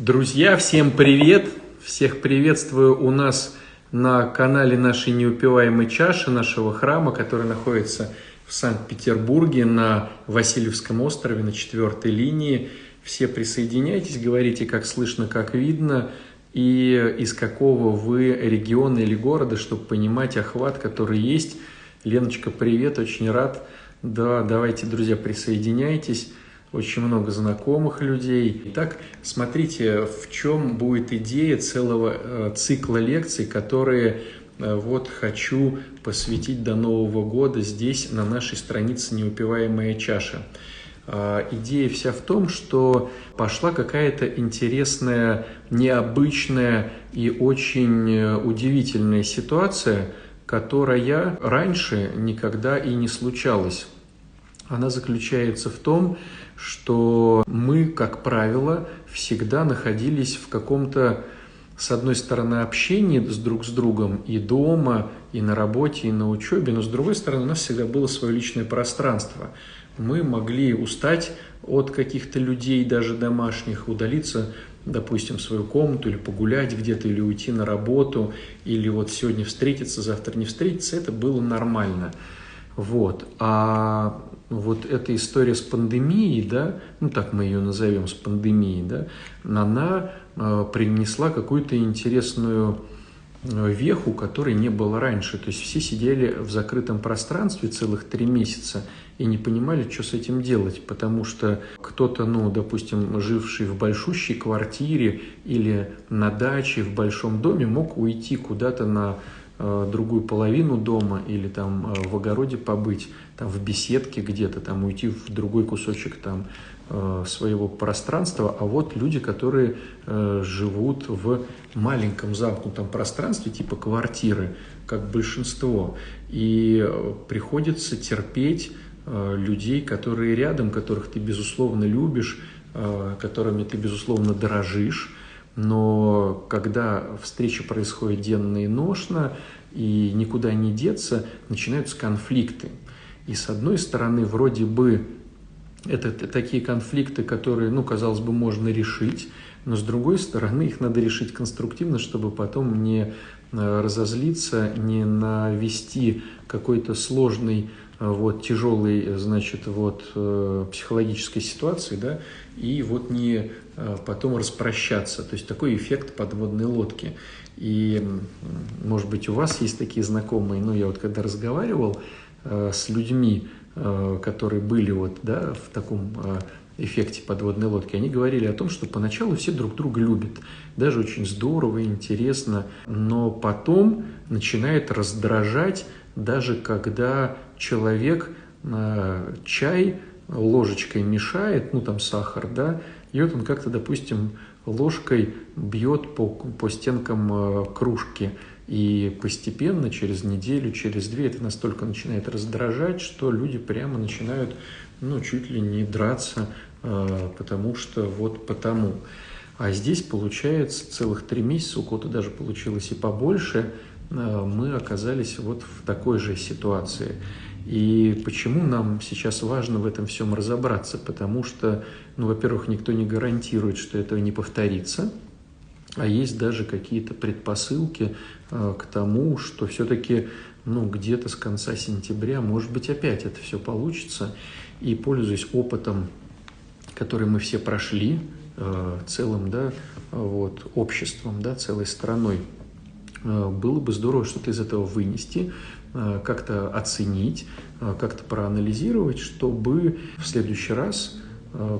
Друзья, всем привет! Всех приветствую у нас на канале нашей неупиваемой чаши, нашего храма, который находится в Санкт-Петербурге на Васильевском острове на четвертой линии. Все присоединяйтесь, говорите, как слышно, как видно, и из какого вы региона или города, чтобы понимать охват, который есть. Леночка, привет, очень рад. Да, давайте, друзья, присоединяйтесь очень много знакомых людей. Итак, смотрите, в чем будет идея целого э, цикла лекций, которые э, вот хочу посвятить до Нового года здесь, на нашей странице «Неупиваемая чаша». А, идея вся в том, что пошла какая-то интересная, необычная и очень э, удивительная ситуация, которая раньше никогда и не случалась. Она заключается в том, что мы, как правило, всегда находились в каком-то, с одной стороны, общении с друг с другом и дома, и на работе, и на учебе, но с другой стороны, у нас всегда было свое личное пространство. Мы могли устать от каких-то людей, даже домашних, удалиться допустим, в свою комнату или погулять где-то, или уйти на работу, или вот сегодня встретиться, завтра не встретиться, это было нормально. Вот. А вот эта история с пандемией, да, ну так мы ее назовем, с пандемией, да, она э, принесла какую-то интересную э, веху, которой не было раньше. То есть все сидели в закрытом пространстве целых три месяца и не понимали, что с этим делать, потому что кто-то, ну, допустим, живший в большущей квартире или на даче в большом доме мог уйти куда-то на другую половину дома или там э, в огороде побыть, там в беседке где-то, там уйти в другой кусочек там э, своего пространства, а вот люди, которые живут в маленьком замкнутом пространстве, типа квартиры, как большинство, и приходится терпеть людей, которые рядом, которых ты, безусловно, любишь, которыми ты, безусловно, дорожишь, но когда встреча происходит денно и ношно, и никуда не деться, начинаются конфликты. И с одной стороны, вроде бы это такие конфликты, которые, ну, казалось бы, можно решить, но с другой стороны, их надо решить конструктивно, чтобы потом не э, разозлиться, не навести какой-то сложный вот, тяжелой, значит, вот, э, психологической ситуации, да, и вот не э, потом распрощаться. То есть такой эффект подводной лодки. И, может быть, у вас есть такие знакомые, но я вот когда разговаривал э, с людьми, которые были вот, да, в таком эффекте подводной лодки, они говорили о том, что поначалу все друг друга любят, даже очень здорово, интересно, но потом начинает раздражать даже когда человек э, чай ложечкой мешает, ну там сахар, да, и вот он как-то, допустим, ложкой бьет по, по стенкам э, кружки, и постепенно, через неделю, через две, это настолько начинает раздражать, что люди прямо начинают, ну, чуть ли не драться, э, потому что вот потому. А здесь получается целых три месяца, у кого-то даже получилось и побольше – мы оказались вот в такой же ситуации. И почему нам сейчас важно в этом всем разобраться? Потому что, ну, во-первых, никто не гарантирует, что этого не повторится, а есть даже какие-то предпосылки э, к тому, что все-таки ну, где-то с конца сентября, может быть, опять это все получится. И пользуясь опытом, который мы все прошли, э, целым да, вот, обществом, да, целой страной, Э, было бы здорово что-то из этого вынести, э, как-то оценить, э, как-то проанализировать, чтобы в следующий раз,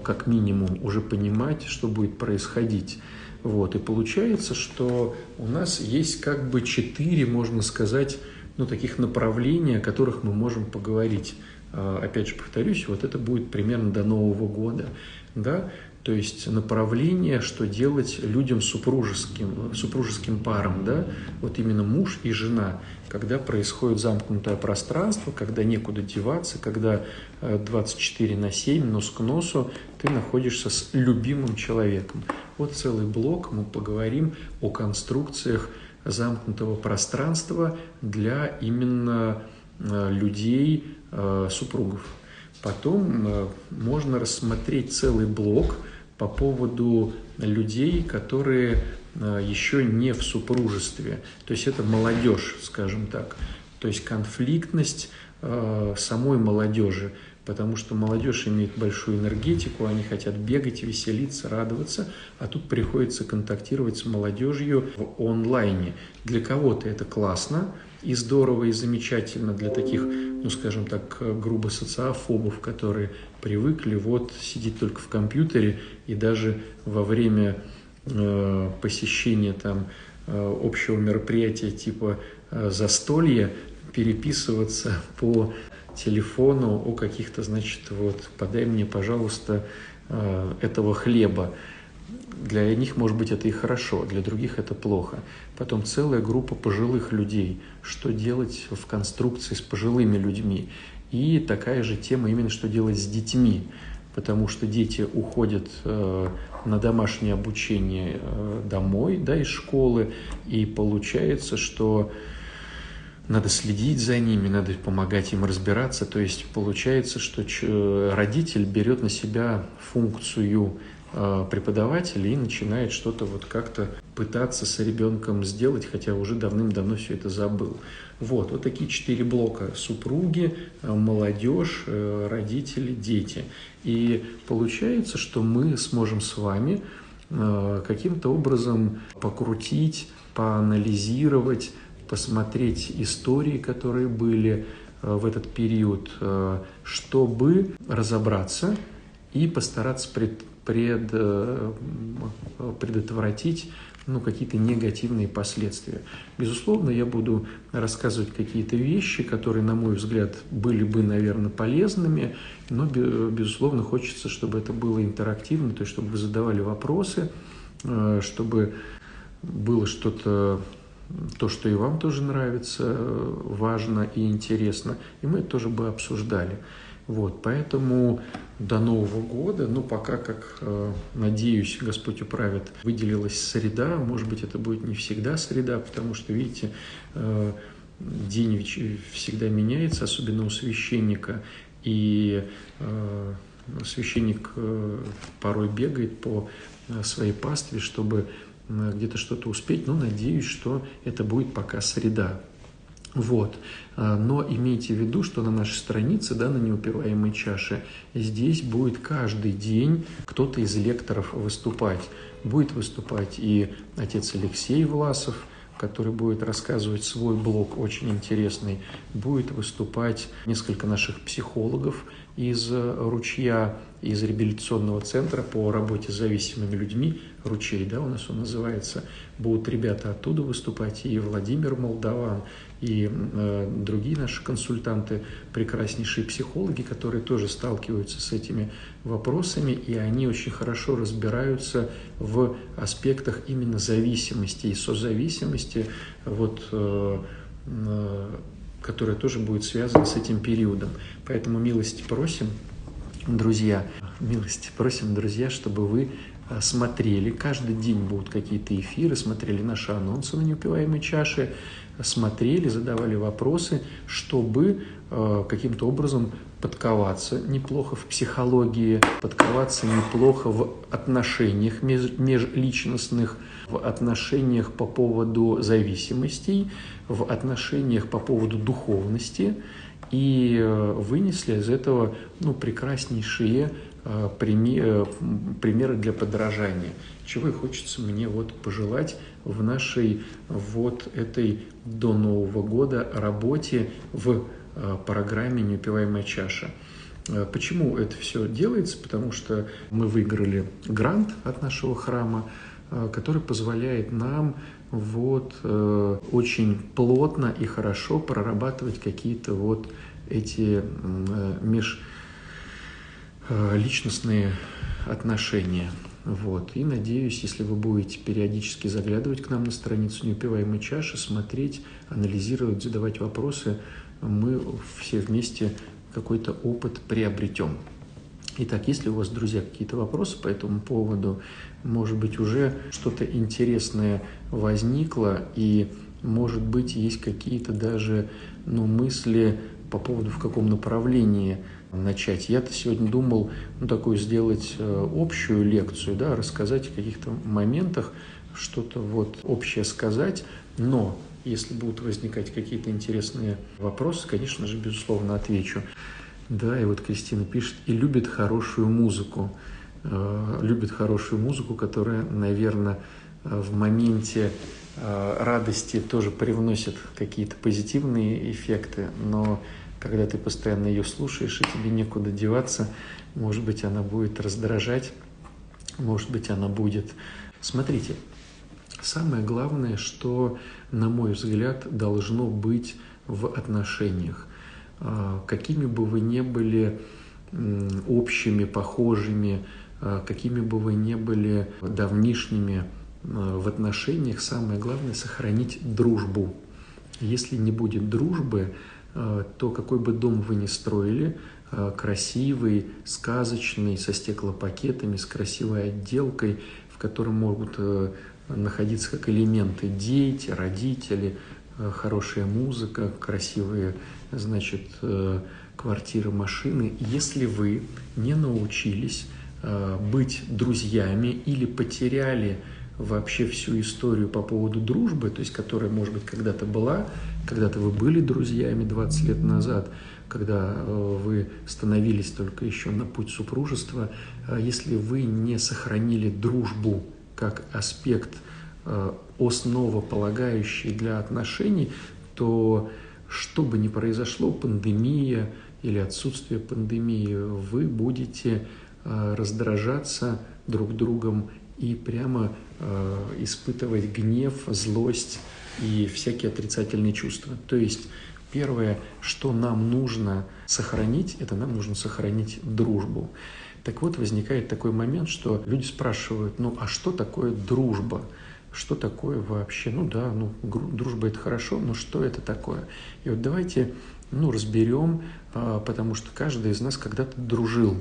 как минимум, уже понимать, что будет происходить. Вот. И получается, что у нас есть как бы четыре, можно сказать, ну, таких направления, о которых мы можем поговорить. Опять же, повторюсь, вот это будет примерно до Нового года. Да? То есть направление, что делать людям супружеским, супружеским парам, да, вот именно муж и жена, когда происходит замкнутое пространство, когда некуда деваться, когда 24 э, на 7, нос к носу, ты находишься с любимым человеком. Вот целый блок мы поговорим о конструкциях замкнутого пространства для именно э, людей, э, супругов. Потом можно рассмотреть целый блок – по поводу людей, которые э, еще не в супружестве. То есть это молодежь, скажем так. То есть конфликтность э, самой молодежи потому что молодежь имеет большую энергетику, они хотят бегать, веселиться, радоваться, а тут приходится контактировать с молодежью в онлайне. Для кого-то это классно и здорово, и замечательно для таких, ну, скажем так, грубо социофобов, которые привыкли вот сидеть только в компьютере и даже во время э, посещения там э, общего мероприятия типа э, застолья переписываться по телефону о каких-то, значит, вот, подай мне, пожалуйста, э, этого хлеба. Для них, может быть, это и хорошо, для других это плохо. Потом целая группа пожилых людей. Что делать в конструкции с пожилыми людьми? И такая же тема именно, что делать с детьми. Потому что дети уходят э, на домашнее обучение э, домой, да, из школы, и получается, что надо следить за ними, надо помогать им разбираться. То есть получается, что родитель берет на себя функцию э, преподавателя и начинает что-то вот как-то пытаться с ребенком сделать, хотя уже давным-давно все это забыл. Вот, вот такие четыре блока. Супруги, э, молодежь, э, родители, дети. И получается, что мы сможем с вами каким-то образом покрутить, поанализировать, посмотреть истории, которые были в этот период, чтобы разобраться и постараться пред, э, предотвратить ну, какие-то негативные последствия. Безусловно, я буду рассказывать какие-то вещи, которые, на мой взгляд, были бы, наверное, полезными, но, безусловно, хочется, чтобы это было интерактивно, то есть, чтобы вы задавали вопросы, чтобы было что-то то, что и вам тоже нравится, важно и интересно, и мы это тоже бы обсуждали. Вот, поэтому до Нового года, ну, пока, как э, надеюсь, Господь управит, выделилась среда, может быть, это будет не всегда среда, потому что, видите, э, день всегда меняется, особенно у священника, и э, священник порой бегает по своей пастве, чтобы где-то что-то успеть, но надеюсь, что это будет пока среда. Вот. А, но имейте в виду, что на нашей странице, да, на неупиваемой чаше, здесь будет каждый день кто-то из лекторов выступать. Будет выступать и отец Алексей Власов, который будет рассказывать свой блог, очень интересный. Будет выступать несколько наших психологов из «Ручья», из реабилитационного центра по работе с зависимыми людьми, «Ручей», да, у нас он называется, будут ребята оттуда выступать, и Владимир Молдаван, и э, другие наши консультанты, прекраснейшие психологи, которые тоже сталкиваются с этими вопросами, и они очень хорошо разбираются в аспектах именно зависимости и созависимости, вот, э, э, которая тоже будет связана с этим периодом. Поэтому милости просим, друзья, милости просим, друзья, чтобы вы смотрели, каждый день будут какие-то эфиры, смотрели наши анонсы на неупиваемой чаше, смотрели, задавали вопросы, чтобы э, каким-то образом подковаться неплохо в психологии, подковаться неплохо в отношениях межличностных, в отношениях по поводу зависимостей, в отношениях по поводу духовности. И э, вынесли из этого ну, прекраснейшие э, примеры для подражания. Чего и хочется мне вот пожелать в нашей вот этой до Нового года работе в э, программе «Неупиваемая чаша». Э, почему это все делается? Потому что мы выиграли грант от нашего храма, э, который позволяет нам вот очень плотно и хорошо прорабатывать какие-то вот эти межличностные отношения. Вот. И надеюсь, если вы будете периодически заглядывать к нам на страницу неупиваемой чаши, смотреть, анализировать, задавать вопросы, мы все вместе какой-то опыт приобретем. Итак, если у вас, друзья, какие-то вопросы по этому поводу, может быть, уже что-то интересное возникло, и, может быть, есть какие-то даже ну, мысли по поводу, в каком направлении начать. Я-то сегодня думал, ну, такую сделать э, общую лекцию, да, рассказать о каких-то моментах, что-то вот общее сказать, но если будут возникать какие-то интересные вопросы, конечно же, безусловно, отвечу. Да, и вот Кристина пишет, и любит хорошую музыку. Э, любит хорошую музыку, которая, наверное, э, в моменте радости тоже привносит какие-то позитивные эффекты, но когда ты постоянно ее слушаешь, и тебе некуда деваться, может быть, она будет раздражать, может быть, она будет... Смотрите, самое главное, что, на мой взгляд, должно быть в отношениях. Какими бы вы ни были общими, похожими, а, какими бы вы ни были давнишними а, в отношениях, самое главное – сохранить дружбу. Если не будет дружбы, а, то какой бы дом вы ни строили, красивый, сказочный, со стеклопакетами, с красивой отделкой, в котором могут э, находиться как элементы дети, родители, э, хорошая музыка, красивые, значит, э, квартиры, машины. Если вы не научились Э, быть друзьями или потеряли вообще всю историю по поводу дружбы, то есть которая, может быть, когда-то была, когда-то вы были друзьями 20 лет назад, когда э, вы становились только еще на путь супружества, э, если вы не сохранили дружбу как аспект основополагающий для отношений, то что бы ни произошло, пандемия или отсутствие пандемии, вы будете Э, раздражаться друг другом и прямо э, испытывать гнев, злость и всякие отрицательные чувства. То есть первое, что нам нужно сохранить, это нам нужно сохранить дружбу. Так вот, возникает такой момент, что люди спрашивают, ну а что такое дружба? Что такое вообще? Ну да, ну дружба это хорошо, но что это такое? И вот давайте ну, разберем, э, потому что каждый из нас когда-то дружил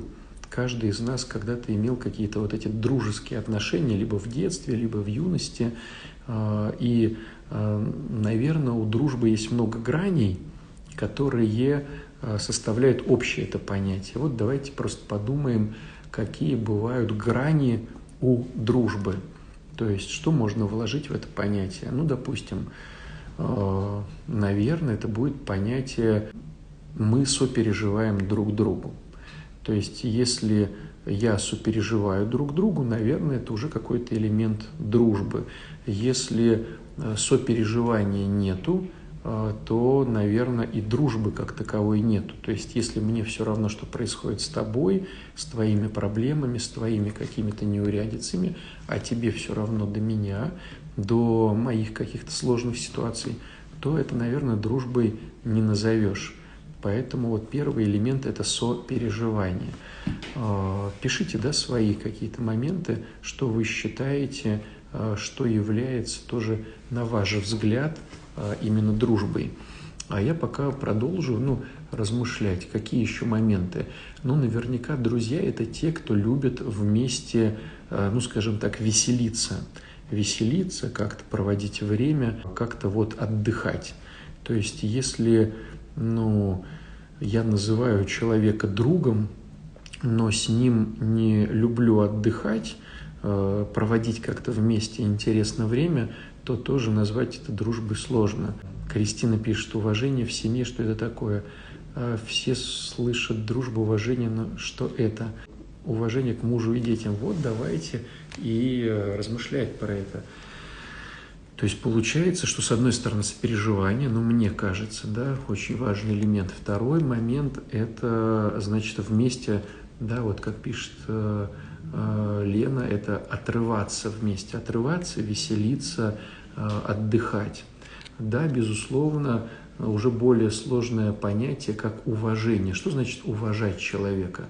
каждый из нас когда-то имел какие-то вот эти дружеские отношения, либо в детстве, либо в юности. А, и, а, наверное, у дружбы есть много граней, которые а, составляют общее это понятие. Вот давайте просто подумаем, какие бывают грани у дружбы. То есть, что можно вложить в это понятие? Ну, допустим, наверное, это будет понятие «мы сопереживаем друг другу». То есть, если я сопереживаю друг другу, наверное, это уже какой-то элемент дружбы. Если э, сопереживания нету, э, то, наверное, и дружбы как таковой нету. То есть, если мне все равно, что происходит с тобой, с твоими проблемами, с твоими какими-то неурядицами, а тебе все равно до меня, до моих каких-то сложных ситуаций, то это, наверное, дружбой не назовешь. Поэтому вот первый элемент – это сопереживание. А, пишите да, свои какие-то моменты, что вы считаете, а, что является тоже, на ваш взгляд, а, именно дружбой. А я пока продолжу ну, размышлять, какие еще моменты. Ну, наверняка друзья – это те, кто любит вместе, ну, скажем так, веселиться. Веселиться, как-то проводить время, как-то вот отдыхать. То есть, если ну, я называю человека другом, но с ним не люблю отдыхать, э, проводить как-то вместе интересное время, то тоже назвать это дружбой сложно. Кристина пишет, уважение в семье, что это такое? Э, все слышат дружбу, уважение, но что это? Уважение к мужу и детям. Вот давайте и э, размышлять про это. То есть получается, что с одной стороны сопереживание, но мне кажется, да, очень важный элемент. Второй момент – это, значит, вместе, да, вот как пишет э, э, Лена, это отрываться вместе, отрываться, веселиться, э, отдыхать. Да, безусловно, уже более сложное понятие, как уважение. Что значит уважать человека?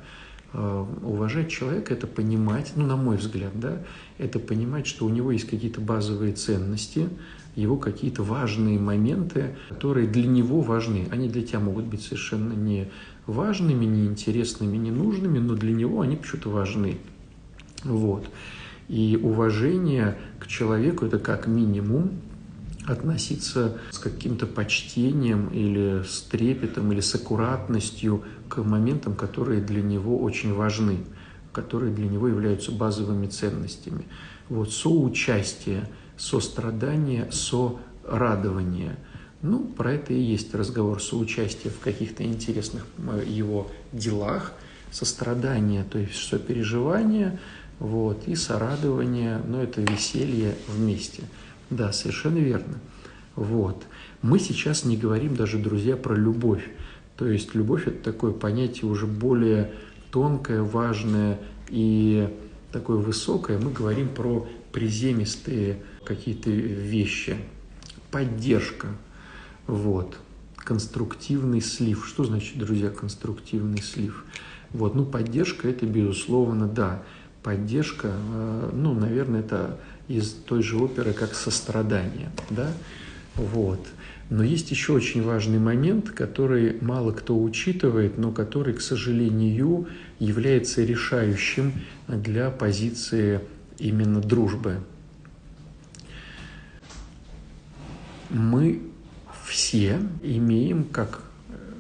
Э, уважать человека – это понимать, ну, на мой взгляд, да, это понимать, что у него есть какие-то базовые ценности, его какие-то важные моменты, которые для него важны. Они для тебя могут быть совершенно не важными, не интересными, не нужными, но для него они почему-то важны. Вот. И уважение к человеку – это как минимум относиться с каким-то почтением или с трепетом или с аккуратностью к моментам, которые для него очень важны, которые для него являются базовыми ценностями. Вот соучастие, сострадание, сорадование. Ну, про это и есть разговор соучастия в каких-то интересных э, его делах, сострадание, то есть сопереживание, вот, и сорадование, но это веселье вместе – да, совершенно верно. Вот. Мы сейчас не говорим даже, друзья, про любовь. То есть любовь – это такое понятие уже более тонкое, важное и такое высокое. Мы говорим про приземистые какие-то вещи. Поддержка. Вот. Конструктивный слив. Что значит, друзья, конструктивный слив? Вот, ну, поддержка – это, безусловно, да. Поддержка, э, ну, наверное, это из той же оперы, как «Сострадание». Да? Вот. Но есть еще очень важный момент, который мало кто учитывает, но который, к сожалению, является решающим для позиции именно дружбы. Мы все имеем, как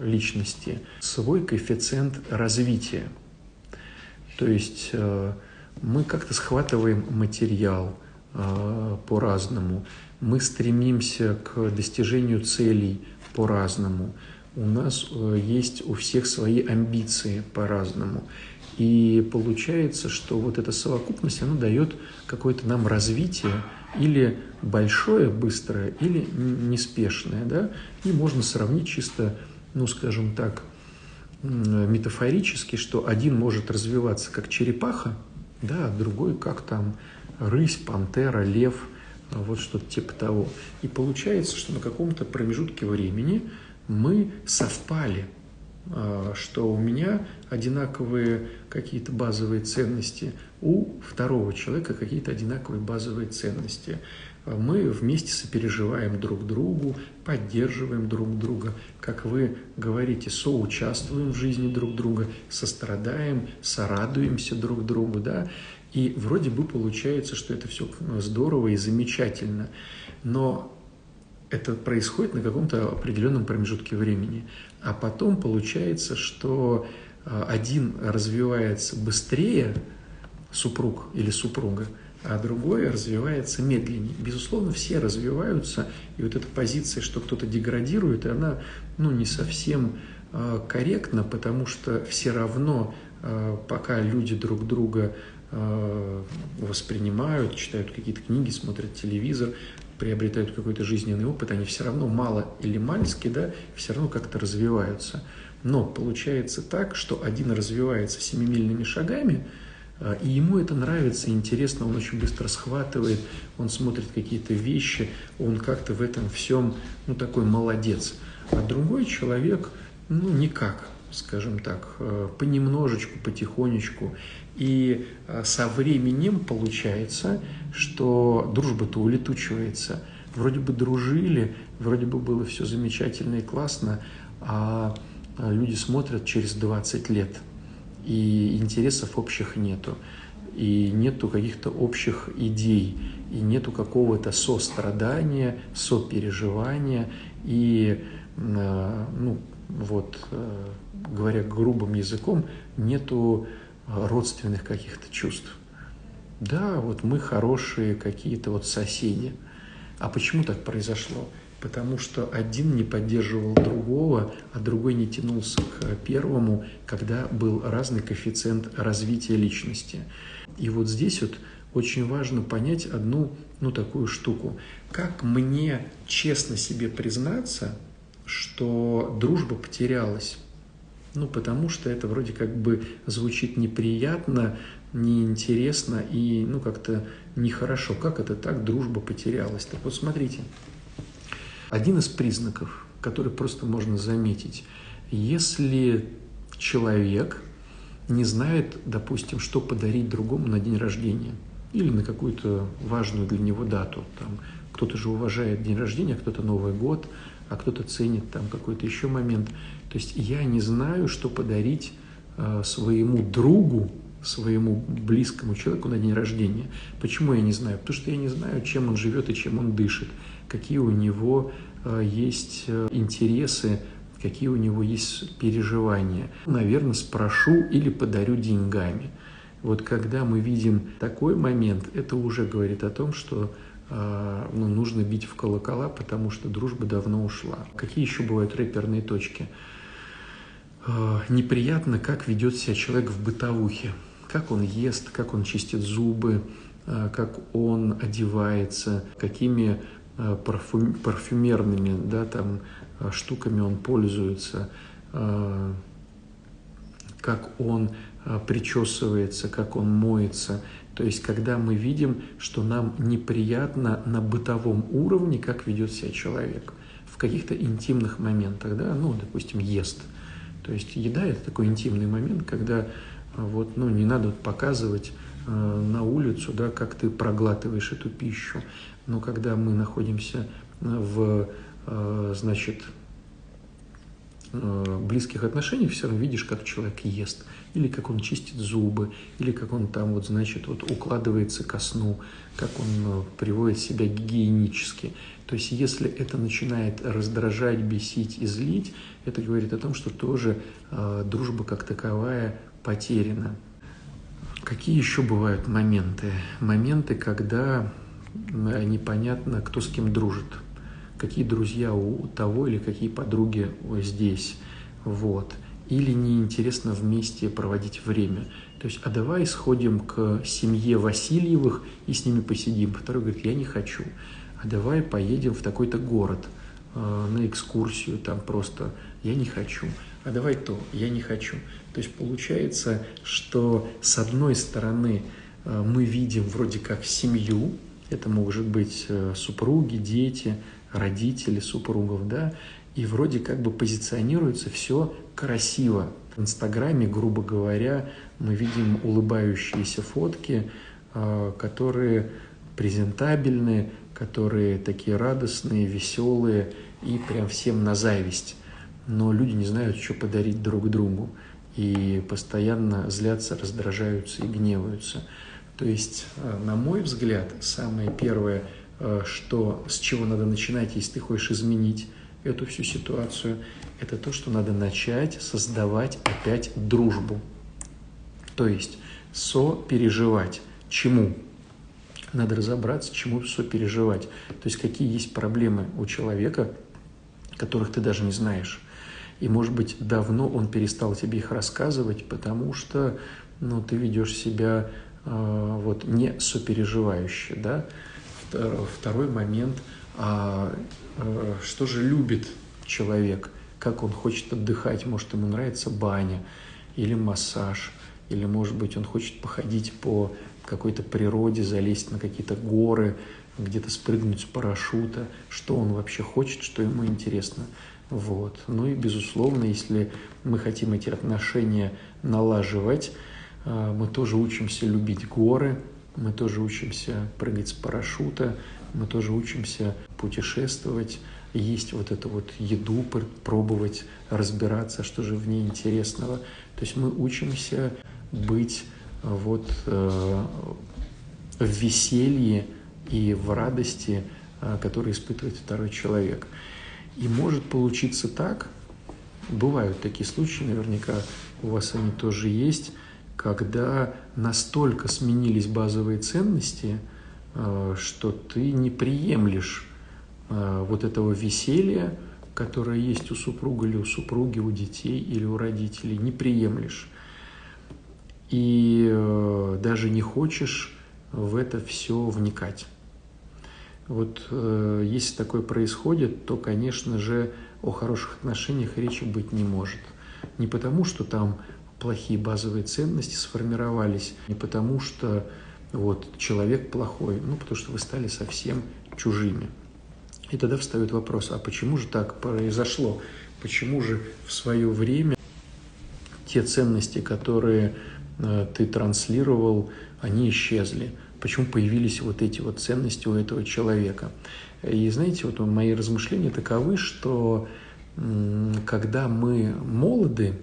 личности, свой коэффициент развития. То есть э, мы как-то схватываем материал – по-разному. Мы стремимся к достижению целей по-разному. У нас э, есть у всех свои амбиции по-разному. И получается, что вот эта совокупность, она дает какое-то нам развитие, или большое, быстрое, или неспешное. Да? И можно сравнить чисто, ну, скажем так, метафорически, что один может развиваться как черепаха, да, а другой как там рысь, пантера, лев, вот что-то типа того. И получается, что на каком-то промежутке времени мы совпали, а, что у меня одинаковые какие-то базовые ценности, у второго человека какие-то одинаковые базовые ценности. А мы вместе сопереживаем друг другу, поддерживаем друг друга, как вы говорите, соучаствуем в жизни друг друга, сострадаем, сорадуемся друг другу, да, и вроде бы получается, что это все здорово и замечательно, но это происходит на каком-то определенном промежутке времени. А потом получается, что а, один развивается быстрее, супруг или супруга, а другой развивается медленнее. Безусловно, все развиваются, и вот эта позиция, что кто-то деградирует, она ну, не совсем э, корректна, потому что все равно, э, пока люди друг друга воспринимают, читают какие-то книги, смотрят телевизор, приобретают какой-то жизненный опыт, они все равно мало или мальски, да, все равно как-то развиваются. Но получается так, что один развивается семимильными шагами, э, и ему это нравится, интересно, он очень быстро схватывает, он смотрит какие-то вещи, он как-то в этом всем, ну, такой молодец. А другой человек, ну, никак, скажем так, э, понемножечку, потихонечку. И э, со временем получается, что дружба-то улетучивается. Вроде бы дружили, вроде бы было все замечательно и классно, а люди смотрят через 20 лет, и интересов общих нету, и нету каких-то общих идей, и нету какого-то сострадания, сопереживания, и э, ну, вот, говоря грубым языком, нету родственных каких-то чувств. Да, вот мы хорошие какие-то вот соседи. А почему так произошло? Потому что один не поддерживал другого, а другой не тянулся к первому, когда был разный коэффициент развития личности. И вот здесь вот очень важно понять одну, ну, такую штуку. Как мне честно себе признаться, что дружба потерялась? Ну, потому что это вроде как бы звучит неприятно, неинтересно и, ну, как-то нехорошо. Как это так, дружба потерялась? Так вот, смотрите, один из признаков, который просто можно заметить, если человек не знает, допустим, что подарить другому на день рождения или на какую-то важную для него дату, там, кто-то же уважает день рождения, кто-то Новый год, а кто-то ценит там какой-то еще момент. То есть я не знаю, что подарить э, своему другу своему близкому человеку на день рождения. Почему я не знаю? Потому что я не знаю, чем он живет и чем он дышит, какие у него э, есть э, интересы, какие у него есть переживания. Наверное, спрошу или подарю деньгами. Вот когда мы видим такой момент, это уже говорит о том, что ну, нужно бить в колокола, потому что дружба давно ушла. Какие еще бывают рэперные точки? Неприятно, как ведет себя человек в бытовухе как он ест, как он чистит зубы, э, как он одевается, какими э, парфюм, парфюмерными да, там, штуками он пользуется, как он причесывается, как он моется. То есть, когда мы видим, что нам неприятно на бытовом уровне, как ведет себя человек в каких-то интимных моментах, да, ну, допустим, ест. То есть еда – это такой интимный момент, когда вот, ну, не надо показывать э, на улицу, да, как ты проглатываешь эту пищу. Но когда мы находимся в, э, значит, близких отношениях, все равно видишь, как человек ест, или как он чистит зубы, или как он там, вот, значит, вот укладывается ко сну, как он приводит себя гигиенически. То есть, если это начинает раздражать, бесить и злить, это говорит о том, что тоже э, дружба как таковая потеряно. Какие еще бывают моменты? Моменты, когда непонятно, кто с кем дружит, какие друзья у того или какие подруги здесь, вот. Или неинтересно вместе проводить время. То есть, а давай сходим к семье Васильевых и с ними посидим. Второй говорит, я не хочу. А давай поедем в такой-то город э, на экскурсию, там просто я не хочу а давай то, я не хочу. То есть получается, что с одной стороны э, мы видим вроде как семью, это может быть э, супруги, дети, родители супругов, да, и вроде как бы позиционируется все красиво. В Инстаграме, грубо говоря, мы видим улыбающиеся фотки, э, которые презентабельные, которые такие радостные, веселые и прям всем на зависть но люди не знают, что подарить друг другу, и постоянно злятся, раздражаются и гневаются. То есть, э, на мой взгляд, самое первое, э, что, с чего надо начинать, если ты хочешь изменить эту всю ситуацию, это то, что надо начать создавать опять дружбу. То есть сопереживать. Чему? Надо разобраться, чему сопереживать. То есть какие есть проблемы у человека, которых ты даже не знаешь. И, может быть, давно он перестал тебе их рассказывать, потому что ну, ты ведешь себя э, вот, не сопереживающе. Да? Второй момент, а, э, что же любит человек, как он хочет отдыхать, может, ему нравится баня или массаж, или, может быть, он хочет походить по какой-то природе, залезть на какие-то горы, где-то спрыгнуть с парашюта, что он вообще хочет, что ему интересно. Вот. Ну и, безусловно, если мы хотим эти отношения налаживать, а, мы тоже учимся любить горы, мы тоже учимся прыгать с парашюта, мы тоже учимся путешествовать, есть вот эту вот еду, пробовать, разбираться, что же в ней интересного. То есть мы учимся быть вот э, в веселье и в радости, э, которые испытывает второй человек. И может получиться так, бывают такие случаи, наверняка у вас они тоже есть, когда настолько сменились базовые ценности, э, что ты не приемлешь э, вот этого веселья, которое есть у супруга или у супруги, у детей или у родителей, не приемлешь. И э, даже не хочешь в это все вникать. Вот э, если такое происходит, то, конечно же, о хороших отношениях речи быть не может. Не потому, что там плохие базовые ценности сформировались, не потому, что вот, человек плохой, ну, потому что вы стали совсем чужими. И тогда встает вопрос, а почему же так произошло? Почему же в свое время те ценности, которые э, ты транслировал, они исчезли? почему появились вот эти вот ценности у этого человека. И знаете, вот мои размышления таковы, что когда мы молоды,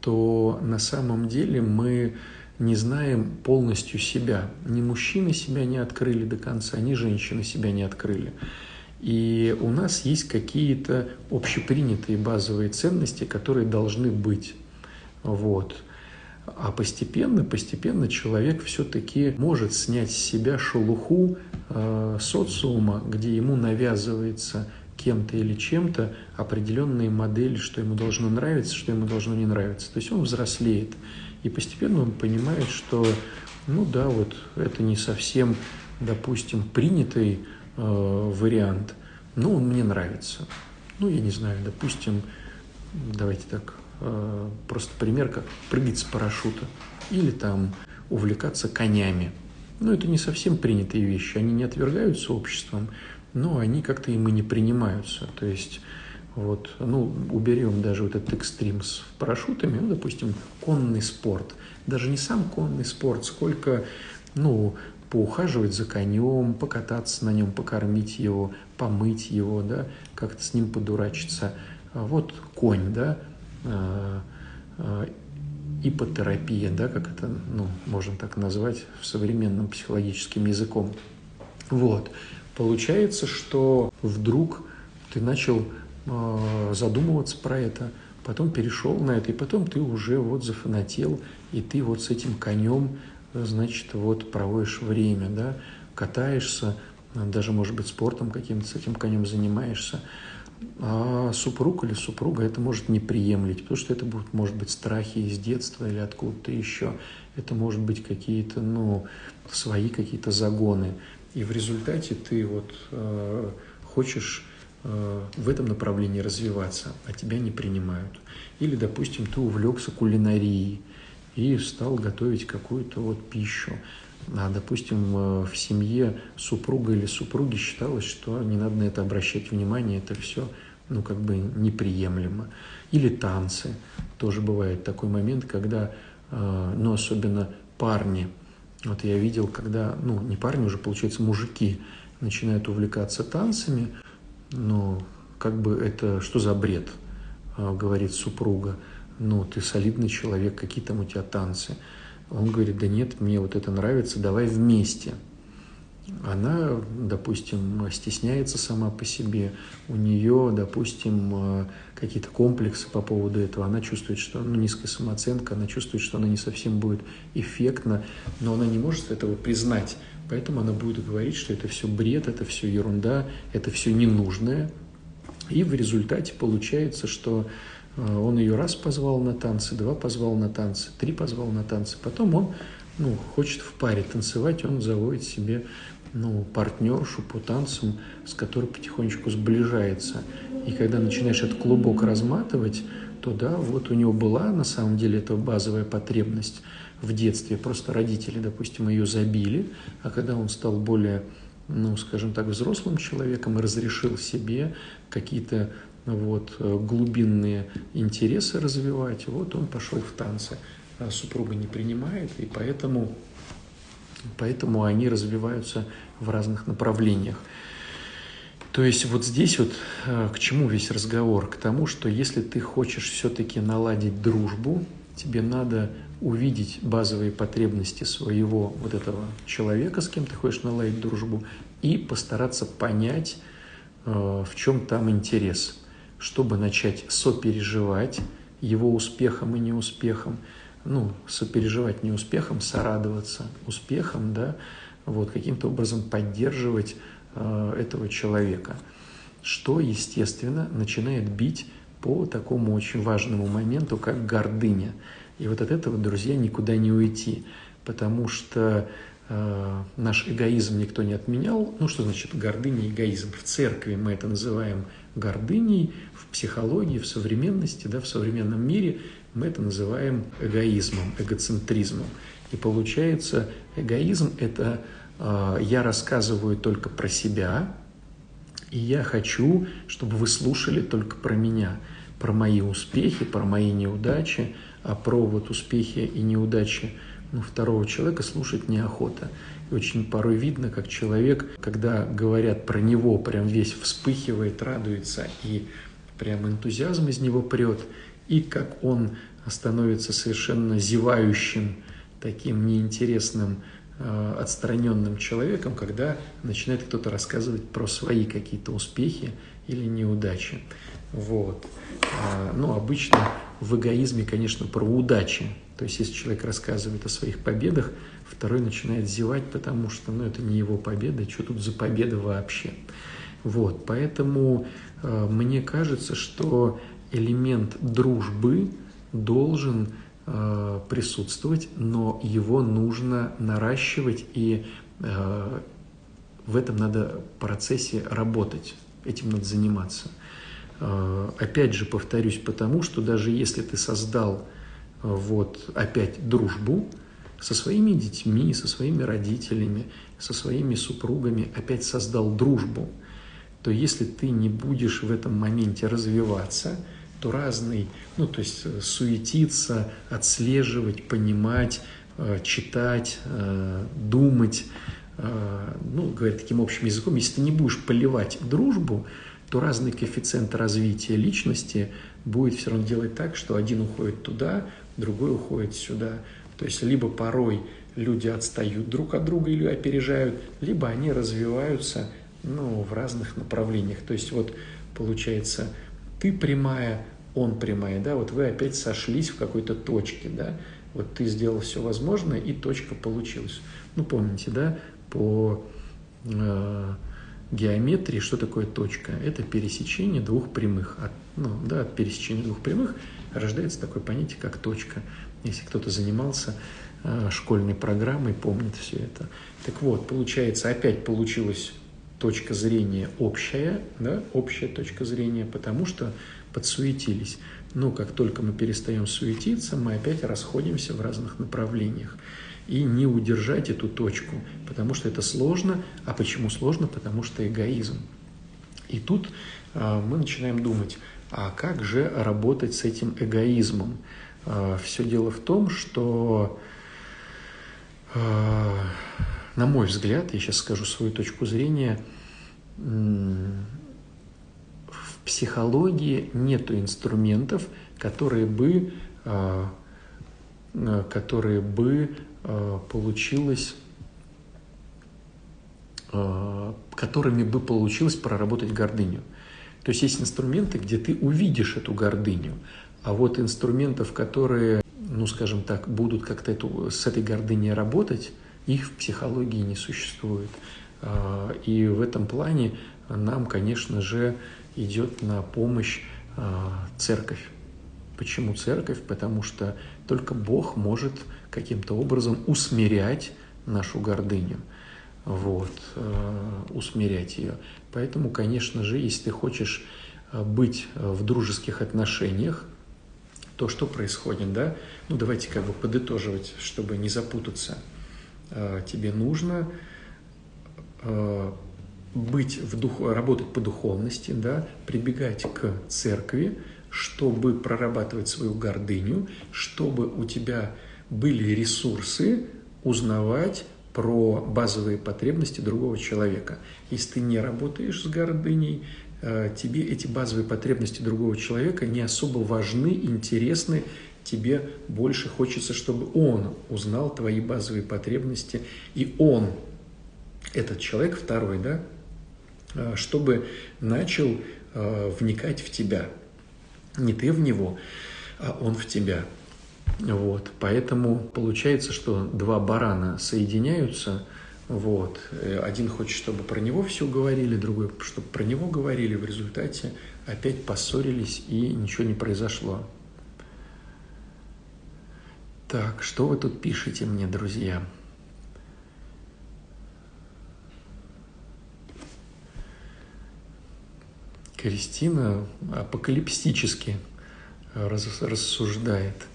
то на самом деле мы не знаем полностью себя. Ни мужчины себя не открыли до конца, ни женщины себя не открыли. И у нас есть какие-то общепринятые базовые ценности, которые должны быть. Вот. А постепенно, постепенно человек все-таки может снять с себя шелуху э, социума, где ему навязывается кем-то или чем-то определенные модели, что ему должно нравиться, что ему должно не нравиться. То есть он взрослеет. И постепенно он понимает, что, ну да, вот это не совсем, допустим, принятый вариант, но он мне нравится. Ну, я не знаю, допустим, давайте так, Э, просто пример, как прыгать с парашюта или там увлекаться конями. Ну, это не совсем принятые вещи, они не отвергаются обществом, но они как-то им и не принимаются. То есть, вот, ну, уберем даже вот этот экстрим с парашютами, ну, допустим, конный спорт. Даже не сам конный спорт, сколько, ну, поухаживать за конем, покататься на нем, покормить его, помыть его, да, как-то с ним подурачиться. А вот конь, да, Э, э, ипотерапия, да, как это, ну, можно так назвать современным психологическим языком. Вот. Получается, что вдруг ты начал задумываться про это, потом перешел на это, и потом ты уже вот зафанател, и ты вот с этим конем, значит, вот проводишь время, да, катаешься, даже, может быть, спортом каким-то с этим конем занимаешься. А супруг или супруга это может не приемлить, потому что это будут, может быть, страхи из детства или откуда-то еще. Это может быть какие-то, ну, свои какие-то загоны. И в результате ты вот э, хочешь э, в этом направлении развиваться, а тебя не принимают. Или, допустим, ты увлекся кулинарией и стал готовить какую-то вот пищу. А, допустим, э, в семье супруга или супруги считалось, что не надо на это обращать внимание, это все ну, как бы неприемлемо. Или танцы. Тоже бывает такой момент, когда, э, ну, особенно парни, вот я видел, когда, ну, не парни уже, получается, мужики начинают увлекаться танцами, ну, как бы это, что за бред, э, говорит супруга, ну, ты солидный человек, какие там у тебя танцы. Он говорит, да нет, мне вот это нравится, давай вместе. Она, допустим, стесняется сама по себе, у нее, допустим, какие-то комплексы по поводу этого, она чувствует, что ну, низкая самооценка, она чувствует, что она не совсем будет эффектна, но она не может этого признать, поэтому она будет говорить, что это все бред, это все ерунда, это все ненужное, и в результате получается, что он ее раз позвал на танцы, два позвал на танцы, три позвал на танцы. Потом он ну, хочет в паре танцевать, он заводит себе ну, партнершу по танцам, с которой потихонечку сближается. И когда начинаешь этот клубок разматывать, то да, вот у него была на самом деле эта базовая потребность в детстве. Просто родители, допустим, ее забили, а когда он стал более, ну, скажем так, взрослым человеком и разрешил себе какие-то вот, э, глубинные интересы развивать, вот он пошел в танцы. А супруга не принимает, и поэтому, поэтому они развиваются в разных направлениях. То есть вот здесь вот э, к чему весь разговор? К тому, что если ты хочешь все-таки наладить дружбу, тебе надо увидеть базовые потребности своего вот этого человека, с кем ты хочешь наладить дружбу, и постараться понять, э, в чем там интерес чтобы начать сопереживать его успехом и неуспехом, ну, сопереживать не успехом, сорадоваться успехом, да, вот, каким-то образом поддерживать э, этого человека, что, естественно, начинает бить по такому очень важному моменту, как гордыня. И вот от этого, друзья, никуда не уйти, потому что э, наш эгоизм никто не отменял. Ну, что значит гордыня, эгоизм? В церкви мы это называем гордыней, в психологии, в современности, да, в современном мире мы это называем эгоизмом, эгоцентризмом. И получается, эгоизм – это э, я рассказываю только про себя, и я хочу, чтобы вы слушали только про меня, про мои успехи, про мои неудачи, а про вот успехи и неудачи ну, второго человека слушать неохота. Очень порой видно, как человек, когда говорят про него, прям весь вспыхивает, радуется, и прям энтузиазм из него прет, и как он становится совершенно зевающим таким неинтересным, э, отстраненным человеком, когда начинает кто-то рассказывать про свои какие-то успехи или неудачи. Вот. А, ну, обычно в эгоизме, конечно, про удачи. То есть, если человек рассказывает о своих победах, второй начинает зевать, потому что, ну, это не его победа, что тут за победа вообще. Вот, поэтому э, мне кажется, что элемент дружбы должен э, присутствовать, но его нужно наращивать, и э, в этом надо процессе работать, этим надо заниматься. Э, опять же повторюсь, потому что даже если ты создал вот опять дружбу со своими детьми, со своими родителями, со своими супругами, опять создал дружбу, то если ты не будешь в этом моменте развиваться, то разный, ну то есть э, суетиться, отслеживать, понимать, читать, думать, ну, говоря таким общим языком, если ты не будешь поливать дружбу, то разный коэффициент развития личности будет все равно делать так, что один уходит туда, другой уходит сюда. То есть либо порой люди отстают друг от друга или опережают, либо они развиваются ну, в разных направлениях. То есть вот получается, ты прямая, он прямая, да, вот вы опять сошлись в какой-то точке, да, вот ты сделал все возможное, и точка получилась. Ну, помните, да, по э, геометрии, что такое точка? Это пересечение двух прямых. От, ну, да, от пересечения двух прямых рождается такое понятие, как точка. Если кто-то занимался э, школьной программой, помнит все это. Так вот, получается, опять получилась точка зрения общая, да, общая точка зрения, потому что подсуетились. Но как только мы перестаем суетиться, мы опять расходимся в разных направлениях и не удержать эту точку, потому что это сложно. А почему сложно? Потому что эгоизм. И тут а, мы начинаем думать, а как же работать с этим эгоизмом? А, все дело в том, что, а, на мой взгляд, я сейчас скажу свою точку зрения, в психологии нет инструментов, которые бы, которые бы Э, получилось, э, которыми бы получилось проработать гордыню. То есть есть инструменты, где ты увидишь эту гордыню, а вот инструментов, которые, ну скажем так, будут как-то эту, с этой гордыней работать, их в психологии не существует. Э, и в этом плане нам, конечно же, идет на помощь церковь. Почему церковь? Потому что только Бог может каким-то образом усмирять нашу гордыню, вот, э, усмирять ее. Поэтому, конечно же, если ты хочешь э, быть в дружеских отношениях, то что происходит, да? Ну, давайте как бы подытоживать, чтобы не запутаться. Э, тебе нужно быть в дух, работать по духовности, да, прибегать к церкви, чтобы прорабатывать свою гордыню, чтобы у тебя были ресурсы узнавать про базовые потребности другого человека. Если ты не работаешь с гордыней, э, тебе эти базовые потребности другого человека не особо важны, интересны, тебе больше хочется, чтобы он узнал твои базовые потребности, и он, этот человек второй, да, э, чтобы начал э, вникать в тебя. Не ты в него, а он в тебя. Вот, поэтому получается, что два барана соединяются, вот, э, один хочет, чтобы про него все говорили, другой, чтобы про него говорили, в результате опять поссорились и ничего не произошло. Так, что вы тут пишете мне, друзья? Кристина апокалиптически рассуждает –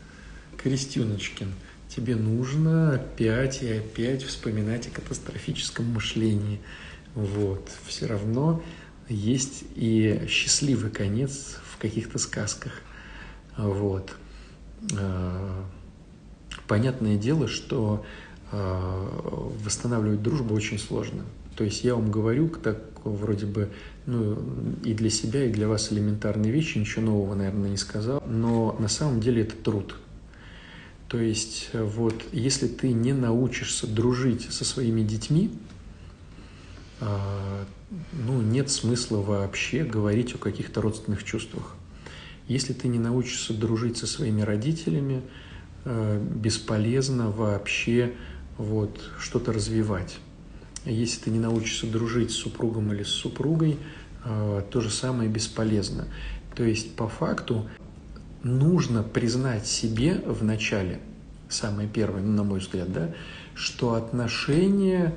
Крестюночкин, тебе нужно опять и опять вспоминать о катастрофическом мышлении. Вот. Все равно есть и счастливый конец в каких-то сказках. Вот. А, понятное дело, что а, восстанавливать дружбу очень сложно. То есть я вам говорю, так вроде бы, ну, и для себя, и для вас элементарные вещи, ничего нового, наверное, не сказал, но на самом деле это труд. То есть вот если ты не научишься дружить со своими детьми, а, ну, нет смысла вообще говорить о каких-то родственных чувствах. Если ты не научишься дружить со своими родителями, а, бесполезно вообще вот что-то развивать. Если ты не научишься дружить с супругом или с супругой, а, то же самое бесполезно. То есть по факту нужно признать себе в начале, самое первое, на мой взгляд, да, что отношения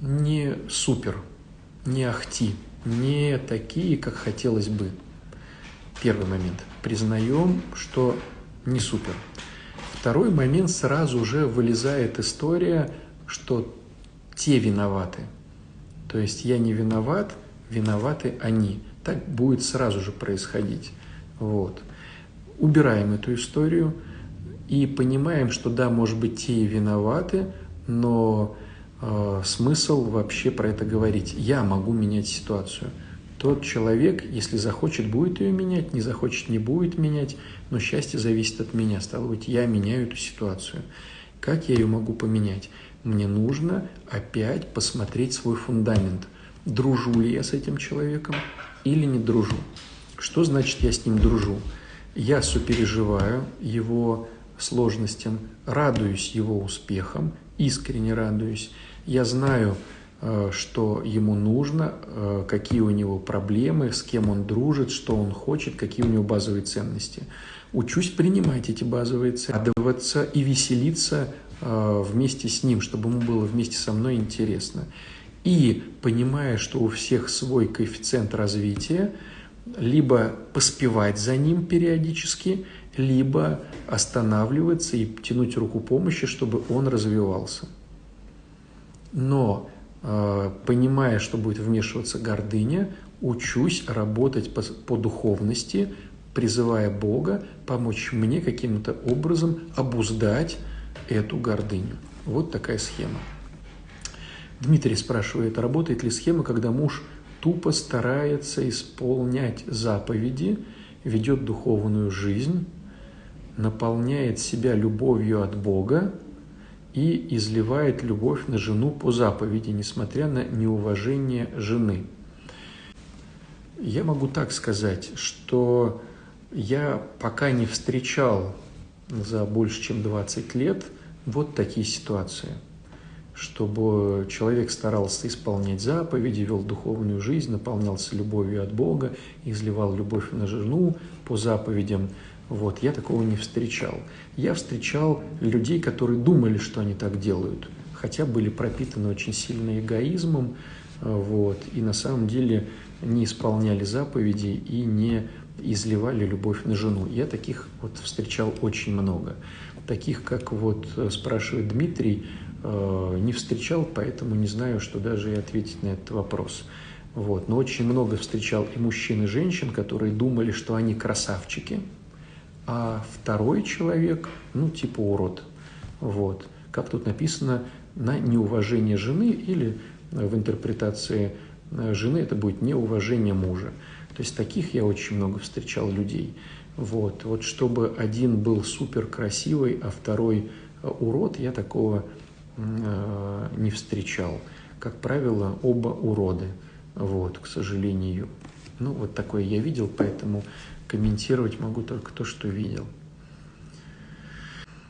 не супер, не ахти, не такие, как хотелось бы. Первый момент. Признаем, что не супер. Второй момент сразу же вылезает история, что те виноваты. То есть я не виноват, виноваты они. Так будет сразу же происходить. Вот. Убираем эту историю и понимаем, что да, может быть, те и виноваты, но э, смысл вообще про это говорить. Я могу менять ситуацию. Тот человек, если захочет, будет ее менять, не захочет, не будет менять, но счастье зависит от меня. Стало быть, я меняю эту ситуацию. Как я ее могу поменять? Мне нужно опять посмотреть свой фундамент. Дружу ли я с этим человеком или не дружу? Что значит я с ним дружу? Я сопереживаю его сложностям, радуюсь его успехам, искренне радуюсь. Я знаю, э, что ему нужно, э, какие у него проблемы, с кем он дружит, что он хочет, какие у него базовые ценности. Учусь принимать эти базовые ценности, радоваться и веселиться э, вместе с ним, чтобы ему было вместе со мной интересно. И понимая, что у всех свой коэффициент развития, либо поспевать за ним периодически, либо останавливаться и тянуть руку помощи, чтобы он развивался. Но, э, понимая, что будет вмешиваться гордыня, учусь работать по, по духовности, призывая Бога помочь мне каким-то образом обуздать эту гордыню. Вот такая схема. Дмитрий спрашивает, работает ли схема, когда муж тупо старается исполнять заповеди, ведет духовную жизнь, наполняет себя любовью от Бога и изливает любовь на жену по заповеди, несмотря на неуважение жены. Я могу так сказать, что я пока не встречал за больше чем 20 лет вот такие ситуации, чтобы человек старался исполнять заповеди, вел духовную жизнь, наполнялся любовью от Бога, изливал любовь на жену по заповедям – вот, я такого не встречал. Я встречал людей, которые думали, что они так делают, хотя были пропитаны очень сильно эгоизмом, вот, и на самом деле не исполняли заповеди и не изливали любовь на жену. Я таких вот встречал очень много. Таких, как вот спрашивает Дмитрий, э, не встречал, поэтому не знаю, что даже и ответить на этот вопрос. Вот. Но очень много встречал и мужчин, и женщин, которые думали, что они красавчики – а второй человек, ну, типа урод. Вот. Как тут написано, на неуважение жены или в интерпретации э, жены это будет неуважение мужа. То есть таких я очень много встречал людей. Вот, вот чтобы один был супер красивый, а второй э, урод, я такого э, не встречал. Как правило, оба уроды, вот, к сожалению. Ну, вот такое я видел, поэтому комментировать могу только то, что видел.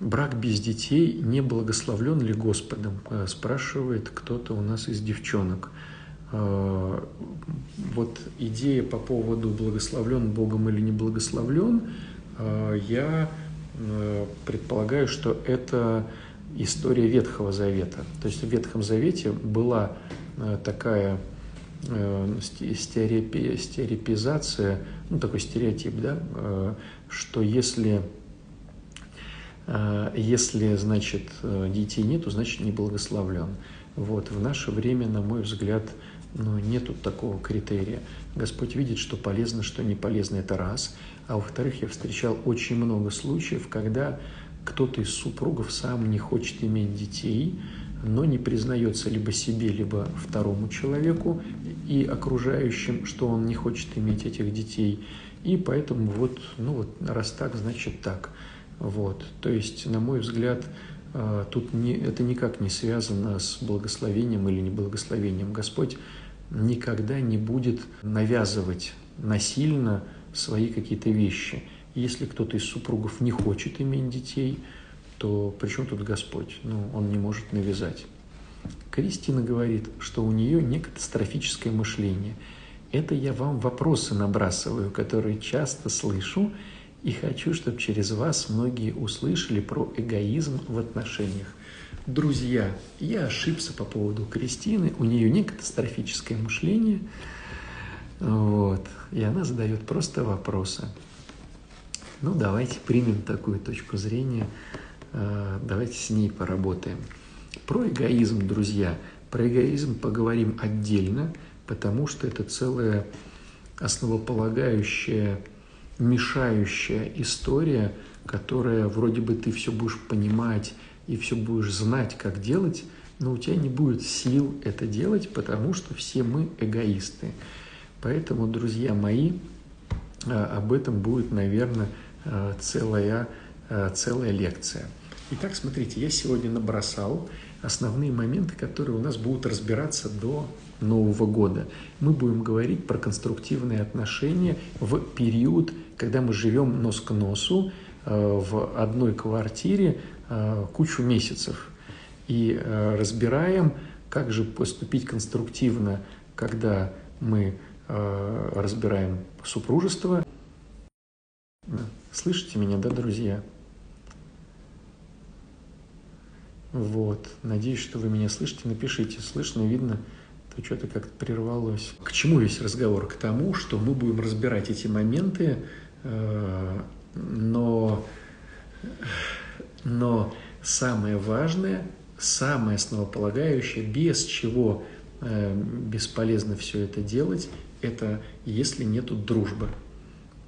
Брак без детей не благословлен ли Господом? Э, спрашивает кто-то у нас из девчонок. Э, вот идея по поводу благословлен Богом или не благословлен, я предполагаю, что это история Ветхого Завета. То есть в Ветхом Завете была такая Э, стереопи, стереопизация, ну такой стереотип, да, э, что если, э, если, значит, детей нету, значит, не благословлен. Вот, в наше время, на мой взгляд, ну, нету такого критерия. Господь видит, что полезно, что не полезно, это раз. А во-вторых, я встречал очень много случаев, когда кто-то из супругов сам не хочет иметь детей, но не признается либо себе, либо второму человеку и окружающим, что он не хочет иметь этих детей. И поэтому вот, ну вот, раз так, значит так. Вот. То есть, на мой взгляд, э, тут не, это никак не связано с благословением или неблагословением. Господь никогда не будет навязывать насильно свои какие-то вещи. Если кто-то из супругов не хочет иметь детей, то при чем тут Господь? Ну, Он не может навязать. Кристина говорит, что у нее не катастрофическое мышление. Это я вам вопросы набрасываю, которые часто слышу, и хочу, чтобы через вас многие услышали про эгоизм в отношениях. Друзья, я ошибся по поводу Кристины, у нее не катастрофическое мышление, вот, и она задает просто вопросы. Ну, давайте примем такую точку зрения, э, давайте с ней поработаем. Про эгоизм, друзья, про эгоизм поговорим отдельно, потому что это целая основополагающая, мешающая история, которая вроде бы ты все будешь понимать и все будешь знать, как делать, но у тебя не будет сил это делать, потому что все мы эгоисты. Поэтому, друзья мои, э, об этом будет, наверное, целая, э, целая лекция. Итак, смотрите, я сегодня набросал основные моменты, которые у нас будут разбираться до Нового года. Мы будем говорить про конструктивные отношения в период, когда мы живем нос к носу э, в одной квартире э, кучу месяцев. И э, разбираем, как же поступить конструктивно, когда мы разбираем супружество. Слышите меня, да, друзья? Вот. Надеюсь, что вы меня слышите. Напишите, слышно, видно, то что-то как-то прервалось. К чему весь разговор? К тому, что мы будем разбирать эти моменты, э, но, но самое важное, самое основополагающее, без чего э, бесполезно все это делать, это если нету дружбы.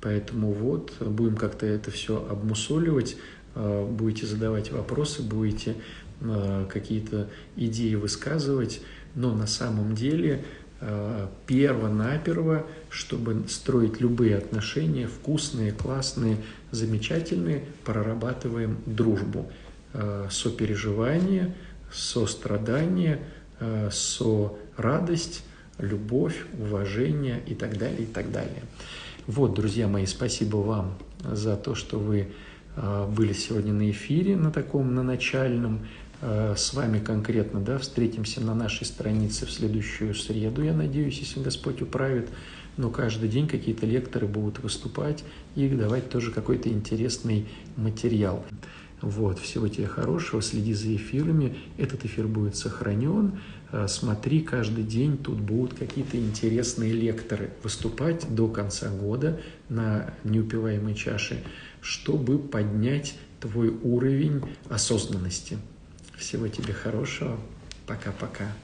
Поэтому вот будем как-то это все обмусоливать, э, будете задавать вопросы, будете Э, какие-то идеи высказывать, но на самом деле э, перво-наперво, чтобы строить любые отношения, вкусные, классные, замечательные, прорабатываем дружбу, сопереживание, сострадание, со-радость, любовь, уважение и так далее, и так далее. Вот, друзья мои, спасибо вам за то, что вы были сегодня на эфире, на таком, на начальном. Э, с вами конкретно, да, встретимся на нашей странице в следующую среду, я надеюсь, если Господь управит. Но каждый день какие-то лекторы будут выступать и давать тоже какой-то интересный материал. Вот, всего тебе хорошего, следи за эфирами, этот эфир будет сохранен, э, смотри, каждый день тут будут какие-то интересные лекторы выступать до конца года на неупиваемой чаше, чтобы поднять твой уровень осознанности. Всего тебе хорошего. Пока-пока.